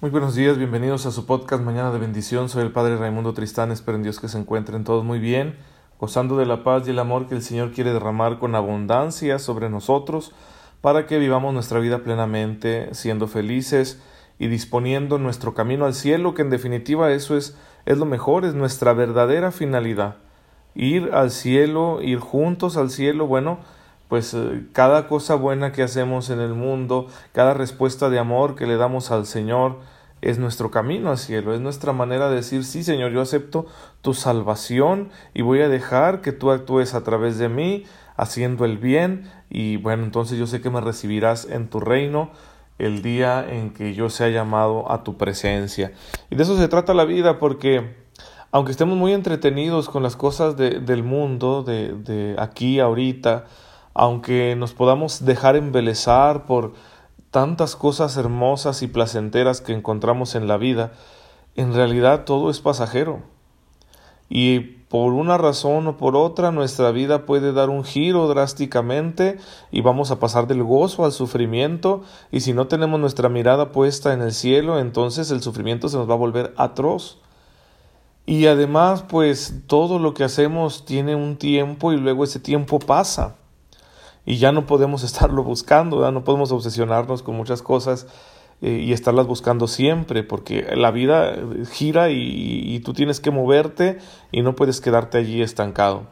Muy buenos días, bienvenidos a su podcast Mañana de Bendición. Soy el Padre Raimundo Tristán, espero en Dios que se encuentren todos muy bien, gozando de la paz y el amor que el Señor quiere derramar con abundancia sobre nosotros para que vivamos nuestra vida plenamente, siendo felices y disponiendo nuestro camino al cielo, que en definitiva eso es, es lo mejor, es nuestra verdadera finalidad. Ir al cielo, ir juntos al cielo, bueno, pues eh, cada cosa buena que hacemos en el mundo, cada respuesta de amor que le damos al Señor, es nuestro camino al cielo, es nuestra manera de decir, sí Señor, yo acepto tu salvación y voy a dejar que tú actúes a través de mí, haciendo el bien, y bueno, entonces yo sé que me recibirás en tu reino el día en que yo sea llamado a tu presencia. Y de eso se trata la vida, porque aunque estemos muy entretenidos con las cosas de, del mundo, de, de aquí, ahorita, aunque nos podamos dejar embelezar por tantas cosas hermosas y placenteras que encontramos en la vida, en realidad todo es pasajero. Y por una razón o por otra nuestra vida puede dar un giro drásticamente y vamos a pasar del gozo al sufrimiento y si no tenemos nuestra mirada puesta en el cielo, entonces el sufrimiento se nos va a volver atroz. Y además, pues todo lo que hacemos tiene un tiempo y luego ese tiempo pasa y ya no podemos estarlo buscando, ¿verdad? no podemos obsesionarnos con muchas cosas eh, y estarlas buscando siempre, porque la vida eh, gira y, tú tienes que moverte y no puedes quedarte allí estancado.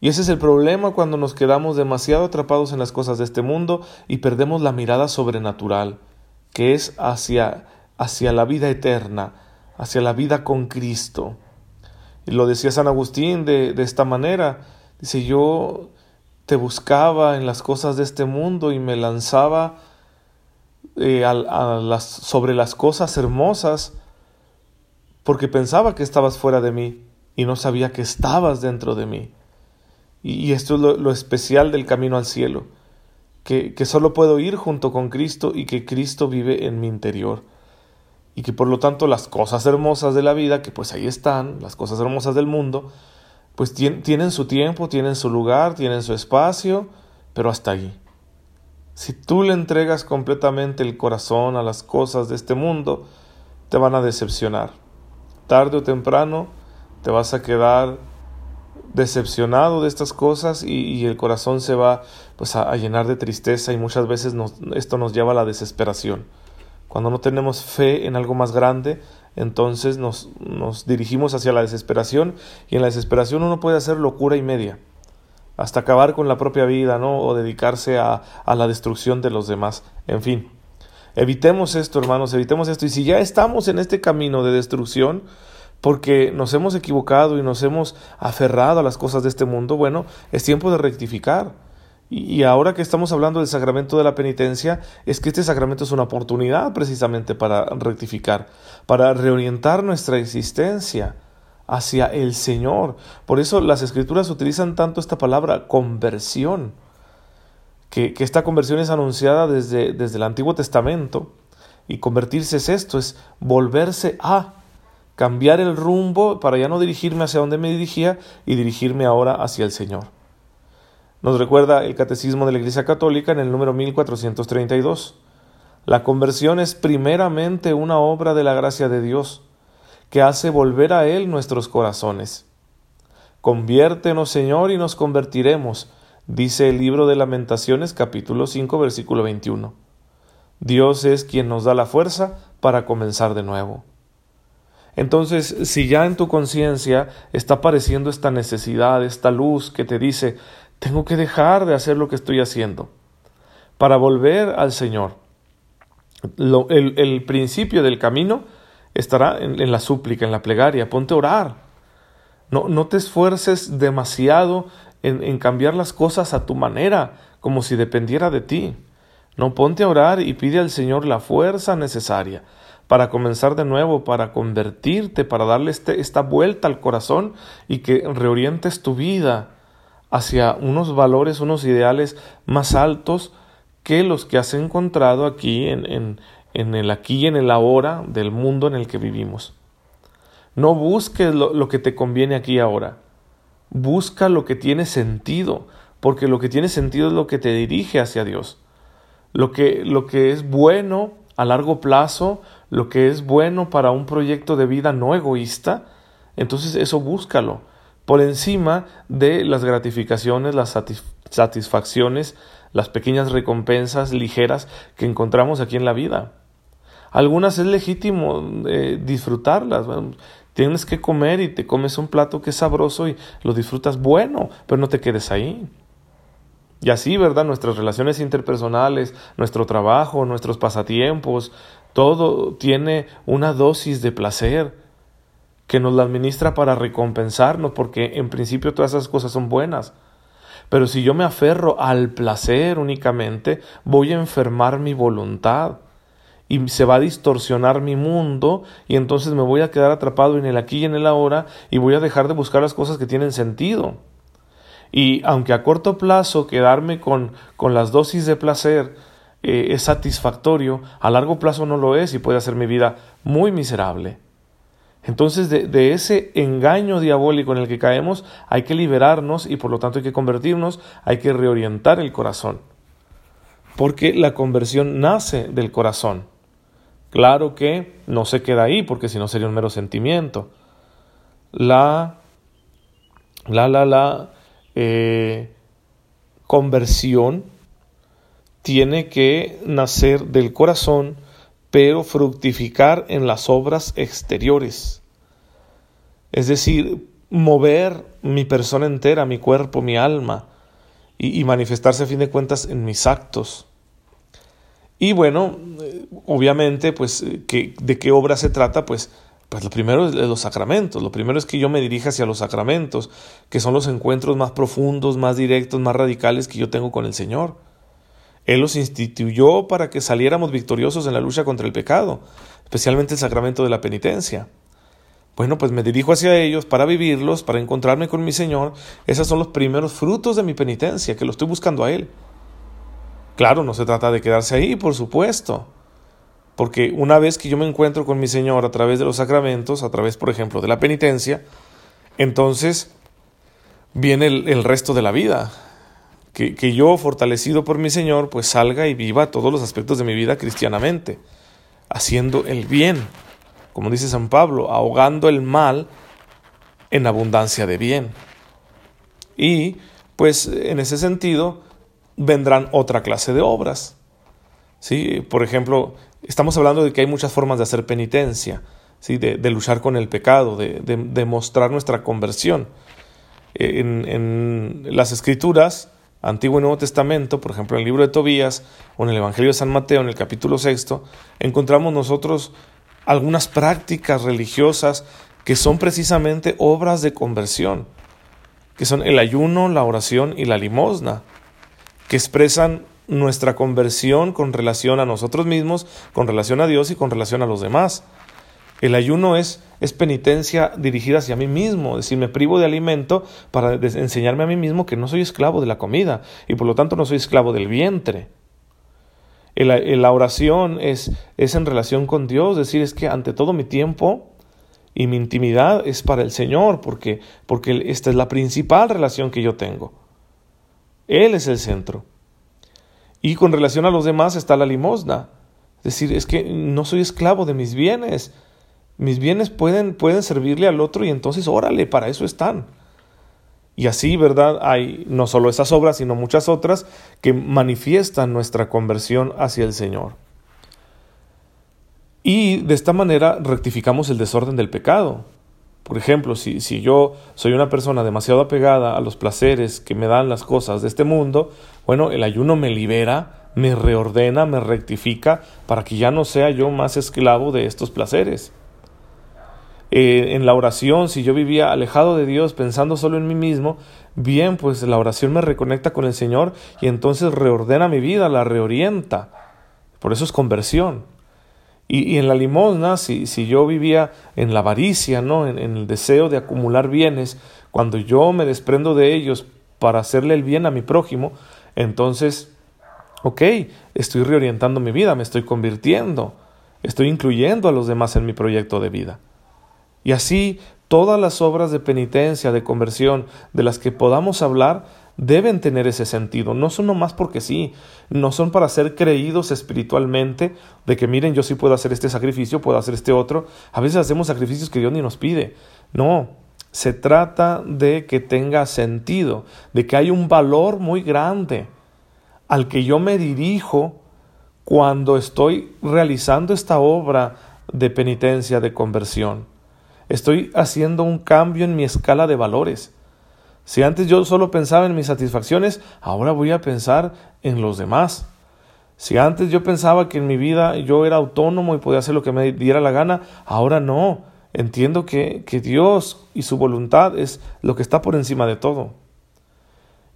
Y ese es el problema cuando nos quedamos demasiado atrapados en las cosas de este mundo y perdemos la mirada sobrenatural, que es hacia, hacia la vida eterna, hacia la vida con Cristo. Y lo decía San Agustín de, de esta manera, dice yo te buscaba en las cosas de este mundo y me lanzaba eh, sobre las cosas hermosas porque pensaba que estabas fuera de mí y no sabía que estabas dentro de mí. Y, esto es lo, especial del camino al cielo, que, que solo puedo ir junto con Cristo y que Cristo vive en mi interior. Y que por lo tanto las cosas hermosas de la vida, que pues ahí están, las cosas hermosas del mundo, pues tienen su tiempo, tienen su lugar, tienen su espacio, pero hasta allí. Si tú le entregas completamente el corazón a las cosas de este mundo, te van a decepcionar. Tarde o temprano te vas a quedar decepcionado de estas cosas y, el corazón se va pues a, llenar de tristeza y muchas veces esto nos lleva a la desesperación. Cuando no tenemos fe en algo más grande, entonces nos, nos dirigimos hacia la desesperación y en la desesperación uno puede hacer locura y media, hasta acabar con la propia vida, ¿no? O dedicarse a, a la destrucción de los demás. En fin, evitemos esto, hermanos, evitemos esto. Y si ya estamos en este camino de destrucción, porque nos hemos equivocado y nos hemos aferrado a las cosas de este mundo, bueno, es tiempo de rectificar. Y ahora que estamos hablando del sacramento de la penitencia, es que este sacramento es una oportunidad precisamente para rectificar, para reorientar nuestra existencia hacia el Señor. Por eso las escrituras utilizan tanto esta palabra conversión, que, esta conversión es anunciada desde, desde el Antiguo Testamento. Y convertirse es esto, es volverse a cambiar el rumbo para ya no dirigirme hacia donde me dirigía y dirigirme ahora hacia el Señor. Nos recuerda el Catecismo de la Iglesia Católica en el número 1432. La conversión es primeramente una obra de la gracia de Dios, que hace volver a Él nuestros corazones. Conviértenos, Señor, y nos convertiremos, dice el libro de Lamentaciones capítulo 5 versículo 21. Dios es quien nos da la fuerza para comenzar de nuevo. Entonces, si ya en tu conciencia está apareciendo esta necesidad, esta luz que te dice, tengo que dejar de hacer lo que estoy haciendo para volver al Señor. el, principio del camino estará en, la súplica, en la plegaria. Ponte a orar. No, te esfuerces demasiado en, en cambiar las cosas a tu manera, como si dependiera de ti. No ponte a orar y pide al Señor la fuerza necesaria para comenzar de nuevo, para convertirte, para darle este, esta vuelta al corazón y que reorientes tu vida hacia unos valores, unos ideales más altos que los que has encontrado aquí en, en, el aquí y en el ahora del mundo en el que vivimos. No busques lo, lo que te conviene aquí y ahora. Busca lo que tiene sentido, porque lo que tiene sentido es lo que te dirige hacia Dios. Lo que, lo que es bueno a largo plazo, lo que es bueno para un proyecto de vida no egoísta, entonces eso búscalo por encima de las gratificaciones, las satisfacciones, las pequeñas recompensas ligeras que encontramos aquí en la vida. Algunas es legítimo eh, disfrutarlas. tienes que comer y te comes un plato que es sabroso y lo disfrutas bueno, pero no te quedes ahí. Y así, ¿verdad? Nuestras relaciones interpersonales, nuestro trabajo, nuestros pasatiempos, todo tiene una dosis de placer que nos la administra para recompensarnos, porque en principio todas esas cosas son buenas. Pero si yo me aferro al placer únicamente, voy a enfermar mi voluntad y se va a distorsionar mi mundo y entonces me voy a quedar atrapado en el aquí y en el ahora y voy a dejar de buscar las cosas que tienen sentido. Y aunque a corto plazo quedarme con, con las dosis de placer eh, es satisfactorio, a largo plazo no lo es y puede hacer mi vida muy miserable. Entonces de, ese engaño diabólico en el que caemos hay que liberarnos y por lo tanto hay que convertirnos, hay que reorientar el corazón. Porque la conversión nace del corazón. Claro que no se queda ahí porque si no sería un mero sentimiento. La, la, la, la eh, conversión tiene que nacer del corazón, pero fructificar en las obras exteriores. Es decir, mover mi persona entera, mi cuerpo, mi alma, y, manifestarse a fin de cuentas en mis actos. Y bueno, eh, obviamente, pues, eh, ¿de qué obra se trata? Pues pues lo primero es los sacramentos, lo primero es que yo me dirija hacia los sacramentos, que son los encuentros más profundos, más directos, más radicales que yo tengo con el Señor. Él los instituyó para que saliéramos victoriosos en la lucha contra el pecado, especialmente el sacramento de la penitencia. Bueno, pues me dirijo hacia ellos para vivirlos, para encontrarme con mi Señor. Esos son los primeros frutos de mi penitencia, que lo estoy buscando a Él. Claro, no se trata de quedarse ahí, por supuesto. Porque una vez que yo me encuentro con mi Señor a través de los sacramentos, a través, por ejemplo, de la penitencia, entonces viene el, resto de la vida. Que, yo, fortalecido por mi Señor, pues salga y viva todos los aspectos de mi vida cristianamente, haciendo el bien, como dice San Pablo, ahogando el mal en abundancia de bien. Y pues en ese sentido vendrán otra clase de obras. ¿Sí? Por ejemplo, estamos hablando de que hay muchas formas de hacer penitencia, ¿sí? de, luchar con el pecado, de, mostrar nuestra conversión. En, en, las escrituras, Antiguo y Nuevo Testamento, por ejemplo en el libro de Tobías o en el Evangelio de San Mateo, en el capítulo sexto, encontramos nosotros algunas prácticas religiosas que son precisamente obras de conversión, que son el ayuno, la oración y la limosna, que expresan nuestra conversión con relación a nosotros mismos, con relación a Dios y con relación a los demás. El ayuno es, es penitencia dirigida hacia mí mismo, es decir, me privo de alimento para enseñarme a mí mismo que no soy esclavo de la comida y por lo tanto no soy esclavo del vientre. la oración es, es en relación con Dios, es decir, es que ante todo mi tiempo y mi intimidad es para el Señor, porque, porque esta es la principal relación que yo tengo. Él es el centro. Y con relación a los demás está la limosna. Es decir, es que no soy esclavo de mis bienes. Mis bienes pueden, pueden servirle al otro y entonces órale, para eso están. Y así, ¿verdad? Hay no solo esas obras, sino muchas otras que manifiestan nuestra conversión hacia el Señor. Y de esta manera rectificamos el desorden del pecado. Por ejemplo, si, si, yo soy una persona demasiado apegada a los placeres que me dan las cosas de este mundo, bueno, el ayuno me libera, me reordena, me rectifica para que ya no sea yo más esclavo de estos placeres. Eh, en la oración, si yo vivía alejado de Dios pensando solo en mí mismo, bien, pues la oración me reconecta con el Señor y entonces reordena mi vida, la reorienta. Por eso es conversión. Y, en la limosna, si, si, yo vivía en la avaricia, ¿no? En, en, el deseo de acumular bienes, cuando yo me desprendo de ellos para hacerle el bien a mi prójimo, entonces, ok, estoy reorientando mi vida, me estoy convirtiendo, estoy incluyendo a los demás en mi proyecto de vida. Y así, todas las obras de penitencia, de conversión, de las que podamos hablar, deben tener ese sentido, no son nomás porque sí, no son para ser creídos espiritualmente de que miren, yo sí puedo hacer este sacrificio, puedo hacer este otro. A veces hacemos sacrificios que Dios ni nos pide. No, se trata de que tenga sentido, de que hay un valor muy grande al que yo me dirijo cuando estoy realizando esta obra de penitencia, de conversión. Estoy haciendo un cambio en mi escala de valores. Si antes yo solo pensaba en mis satisfacciones, ahora voy a pensar en los demás. Si antes yo pensaba que en mi vida yo era autónomo y podía hacer lo que me diera la gana, ahora no. Entiendo que, que Dios y su voluntad es lo que está por encima de todo.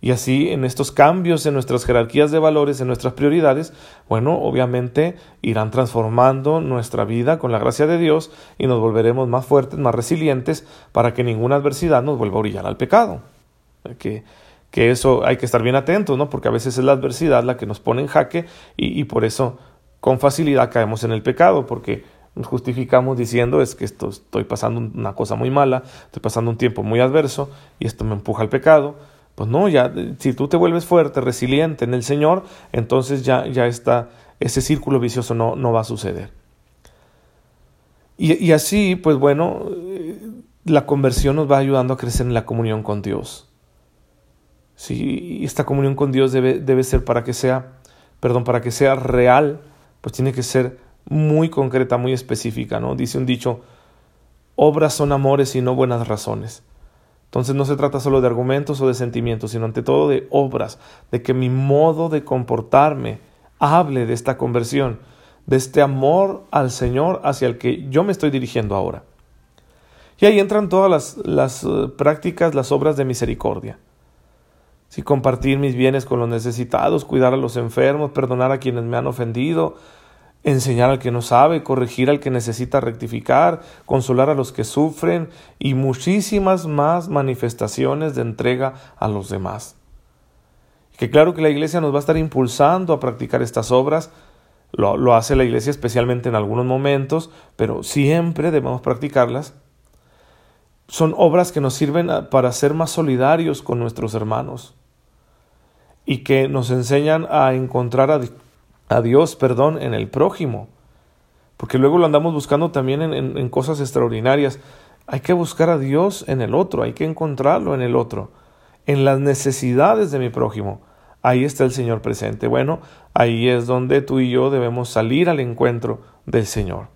Y así en estos cambios en nuestras jerarquías de valores, en nuestras prioridades, bueno, obviamente irán transformando nuestra vida con la gracia de Dios y nos volveremos más fuertes, más resilientes para que ninguna adversidad nos vuelva a orillar al pecado que, que eso hay que estar bien atentos, ¿no? Porque a veces es la adversidad la que nos pone en jaque y, y por eso con facilidad caemos en el pecado, porque nos justificamos diciendo es que esto estoy pasando una cosa muy mala, estoy pasando un tiempo muy adverso y esto me empuja al pecado. Pues no, ya si tú te vuelves fuerte, resiliente en el Señor, entonces ya, ya está, ese círculo vicioso no, no va a suceder. Y, así, pues bueno, eh, la conversión nos va ayudando a crecer en la comunión con Dios. Si esta comunión con Dios debe, debe ser para que sea, perdón, para que sea real, pues tiene que ser muy concreta, muy específica, ¿no? Dice un dicho, obras son amores y no buenas razones. Entonces no se trata solo de argumentos o de sentimientos, sino ante todo de obras, de que mi modo de comportarme hable de esta conversión, de este amor al Señor hacia el que yo me estoy dirigiendo ahora. Y ahí entran todas las, las uh, prácticas, las obras de misericordia. Si compartir mis bienes con los necesitados, cuidar a los enfermos, perdonar a quienes me han ofendido, enseñar al que no sabe, corregir al que necesita rectificar, consolar a los que sufren y muchísimas más manifestaciones de entrega a los demás. Que claro que la Iglesia nos va a estar impulsando a practicar estas obras, lo, lo hace la Iglesia especialmente en algunos momentos, pero siempre debemos practicarlas. Son obras que nos sirven para ser más solidarios con nuestros hermanos y que nos enseñan a encontrar a, Dios, perdón, en el prójimo. Porque luego lo andamos buscando también en, en cosas extraordinarias. Hay que buscar a Dios en el otro, hay que encontrarlo en el otro, en las necesidades de mi prójimo. Ahí está el Señor presente. Bueno, ahí es donde tú y yo debemos salir al encuentro del Señor.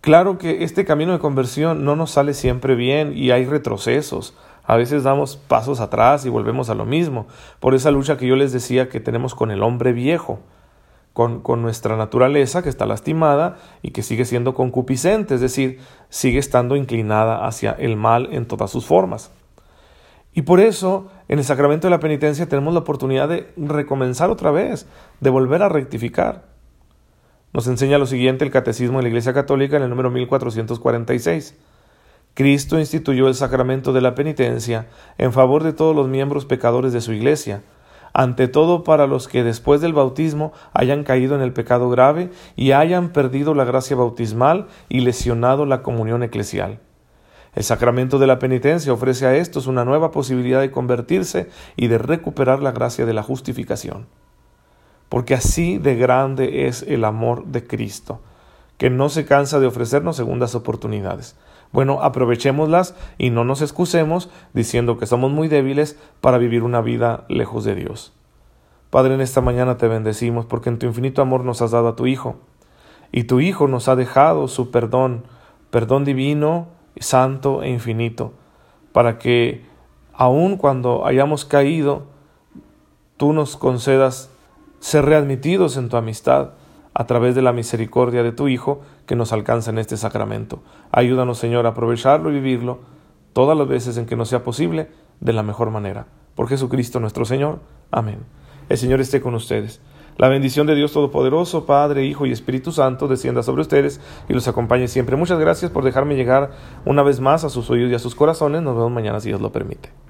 Claro que este camino de conversión no nos sale siempre bien y hay retrocesos. A veces damos pasos atrás y volvemos a lo mismo, por esa lucha que yo les decía que tenemos con el hombre viejo, con, con, nuestra naturaleza que está lastimada y que sigue siendo concupiscente, es decir, sigue estando inclinada hacia el mal en todas sus formas. Y por eso, en el sacramento de la penitencia tenemos la oportunidad de recomenzar otra vez, de volver a rectificar. Nos enseña lo siguiente el Catecismo de la Iglesia Católica en el número 1446. Cristo instituyó el sacramento de la penitencia en favor de todos los miembros pecadores de su Iglesia, ante todo para los que después del bautismo hayan caído en el pecado grave y hayan perdido la gracia bautismal y lesionado la comunión eclesial. El sacramento de la penitencia ofrece a estos una nueva posibilidad de convertirse y de recuperar la gracia de la justificación. Porque así de grande es el amor de Cristo, que no se cansa de ofrecernos segundas oportunidades. Bueno, aprovechémoslas y no nos excusemos diciendo que somos muy débiles para vivir una vida lejos de Dios. Padre, en esta mañana te bendecimos porque en tu infinito amor nos has dado a tu Hijo, y tu Hijo nos ha dejado su perdón, perdón divino, santo e infinito, para que aun cuando hayamos caído, tú nos concedas ser readmitidos en tu amistad, a través de la misericordia de tu Hijo que nos alcanza en este sacramento. Ayúdanos, Señor, a aprovecharlo y vivirlo todas las veces en que nos sea posible de la mejor manera. Por Jesucristo nuestro Señor. Amén. El Señor esté con ustedes. La bendición de Dios Todopoderoso, Padre, Hijo y Espíritu Santo, descienda sobre ustedes y los acompañe siempre. Muchas gracias por dejarme llegar una vez más a sus oídos y a sus corazones. Nos vemos mañana si Dios lo permite.